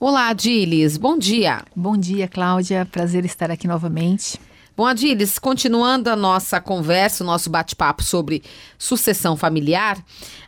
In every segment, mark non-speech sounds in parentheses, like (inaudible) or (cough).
Olá, Dilis. Bom dia. Bom dia, Cláudia. Prazer estar aqui novamente. Bom, Adilis, continuando a nossa conversa, o nosso bate-papo sobre sucessão familiar,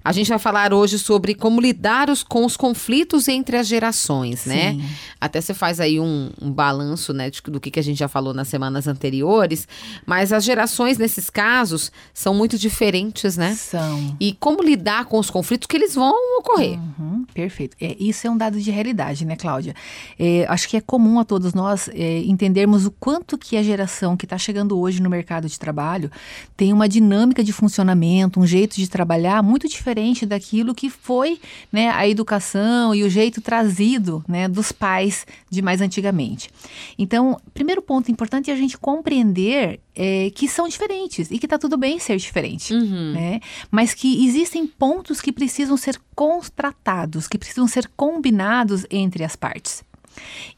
a gente vai falar hoje sobre como lidar os, com os conflitos entre as gerações, né? Sim. Até você faz aí um, um balanço, né, de, do que, que a gente já falou nas semanas anteriores, mas as gerações, nesses casos, são muito diferentes, né? São. E como lidar com os conflitos que eles vão ocorrer. Uhum, perfeito. É, isso é um dado de realidade, né, Cláudia? É, acho que é comum a todos nós é, entendermos o quanto que a geração que está chegando hoje no mercado de trabalho tem uma dinâmica de funcionamento, um jeito de trabalhar muito diferente daquilo que foi né, a educação e o jeito trazido né, dos pais de mais antigamente. Então, primeiro ponto importante é a gente compreender é, que são diferentes e que está tudo bem ser diferente, Uhum. né? Mas que existem pontos que precisam ser contratados, que precisam ser combinados entre as partes.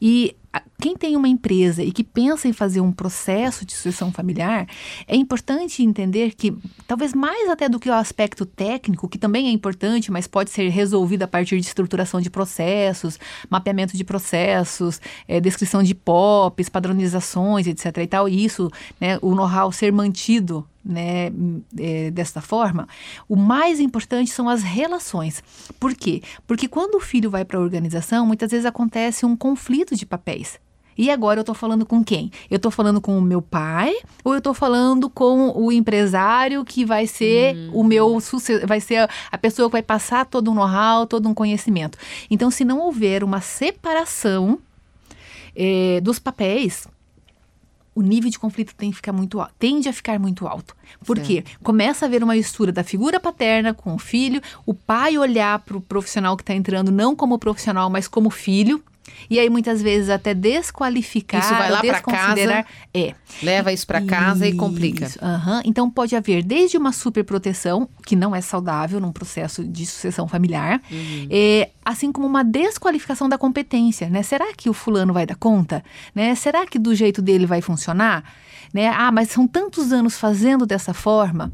E quem tem uma empresa e que pensa em fazer um processo de sucessão familiar, é importante entender que, talvez mais até do que o aspecto técnico, que também é importante, mas pode ser resolvido a partir de estruturação de processos, mapeamento de processos, eh, descrição de POPs, padronizações, etc. e tal, e isso, né, o know-how ser mantido né, é, desta forma, o mais importante são as relações. Por quê? Porque quando o filho vai para a organização, muitas vezes acontece um conflito de papéis. E agora eu estou falando com quem? Eu estou falando com o meu pai ou eu estou falando com o empresário que vai ser o meu vai ser a- pessoa que vai passar todo um know-how, todo um conhecimento. Então, se não houver uma separação eh, dos papéis, o nível de conflito tem que ficar muito alto, tende a ficar muito alto. Por quê? Começa a haver uma mistura da figura paterna com o filho, o pai olhar para o profissional que está entrando não como profissional, mas como filho. E aí, muitas vezes, até desqualificar, Isso vai lá pra desconsiderar. É. Leva isso para casa e complica. Isso, aham. Então pode haver desde uma superproteção, que não é saudável num processo de sucessão familiar, Uhum. é, assim como uma desqualificação da competência, né? Será que o fulano vai dar conta? Né? Será que do jeito dele vai funcionar? Né? Ah, mas são tantos anos fazendo dessa forma.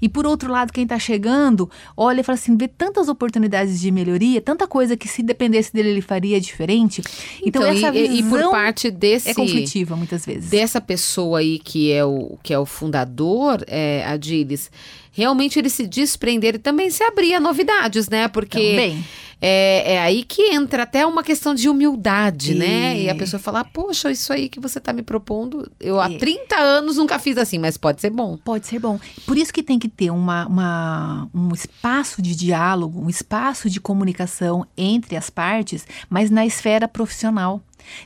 E por outro lado, quem está chegando, olha e fala assim, vê tantas oportunidades de melhoria, tanta coisa que se dependesse dele ele faria diferente. Então, essa e, e- e por visão parte desse é conflitiva muitas vezes. dessa pessoa aí que é o que é o fundador, é, Adilis, realmente ele se desprender e também se abrir a novidades, né? Porque Também. É, é aí que entra até uma questão de humildade, né? E a É. pessoa falar, poxa, isso aí que você tá me propondo, eu há É. 30 anos nunca fiz assim, mas pode ser bom. Pode ser bom. Por isso que tem que ter uma, uma- um espaço de diálogo, um espaço de comunicação entre as partes, mas na esfera profissional.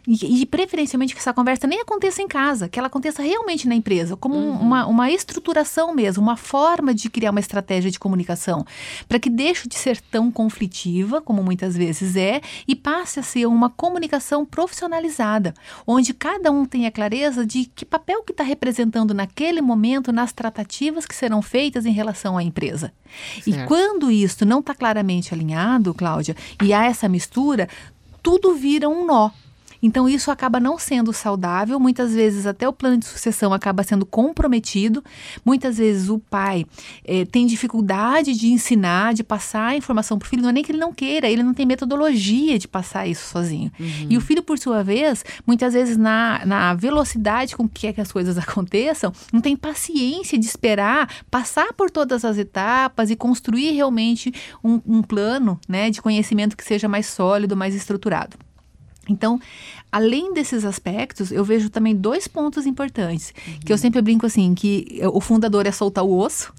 E, e preferencialmente que essa conversa nem aconteça em casa, que ela aconteça realmente na empresa, como um- uma, uma estruturação mesmo, uma forma de criar uma estratégia de comunicação, para que deixe de ser tão conflitiva, como muitas vezes é, e passe a ser uma comunicação profissionalizada, onde cada um tenha clareza de que papel que está representando naquele momento nas tratativas que serão feitas em relação à empresa. E Certo. quando isso não está claramente alinhado, Cláudia, e há essa mistura, tudo vira um nó. Então, isso acaba não sendo saudável. Muitas vezes, até o plano de sucessão acaba sendo comprometido. Muitas vezes, o pai eh, tem dificuldade de ensinar, de passar a informação para o filho. Não é nem que ele não queira, ele não tem metodologia de passar isso sozinho. E o filho, por sua vez, muitas vezes, na, na velocidade com que, é que as coisas (laughs) aconteçam, não tem paciência de esperar passar por todas as etapas e construir realmente um, um plano né, de conhecimento que seja mais sólido, mais estruturado. Então, além desses aspectos, eu vejo também dois pontos importantes. Que eu sempre brinco assim, que o fundador é soltar o osso,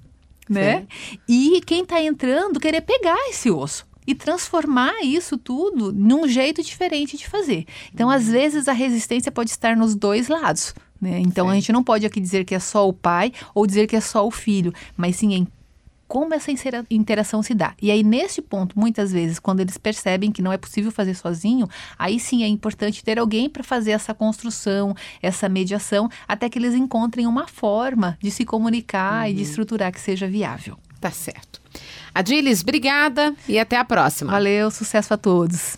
né? E quem está entrando querer pegar esse osso e transformar isso tudo num jeito diferente de fazer. Então, às vezes, a resistência pode estar nos dois lados. Né? Então, a gente não pode aqui dizer que é só o pai ou dizer que é só o filho, mas sim em como essa interação se dá. E aí, nesse ponto, muitas vezes, quando eles percebem que não é possível fazer sozinho, aí sim é importante ter alguém para fazer essa construção, essa mediação, até que eles encontrem uma forma de se comunicar e de estruturar que seja viável. Tá certo. Adilis, obrigada e até a próxima. Valeu, sucesso a todos.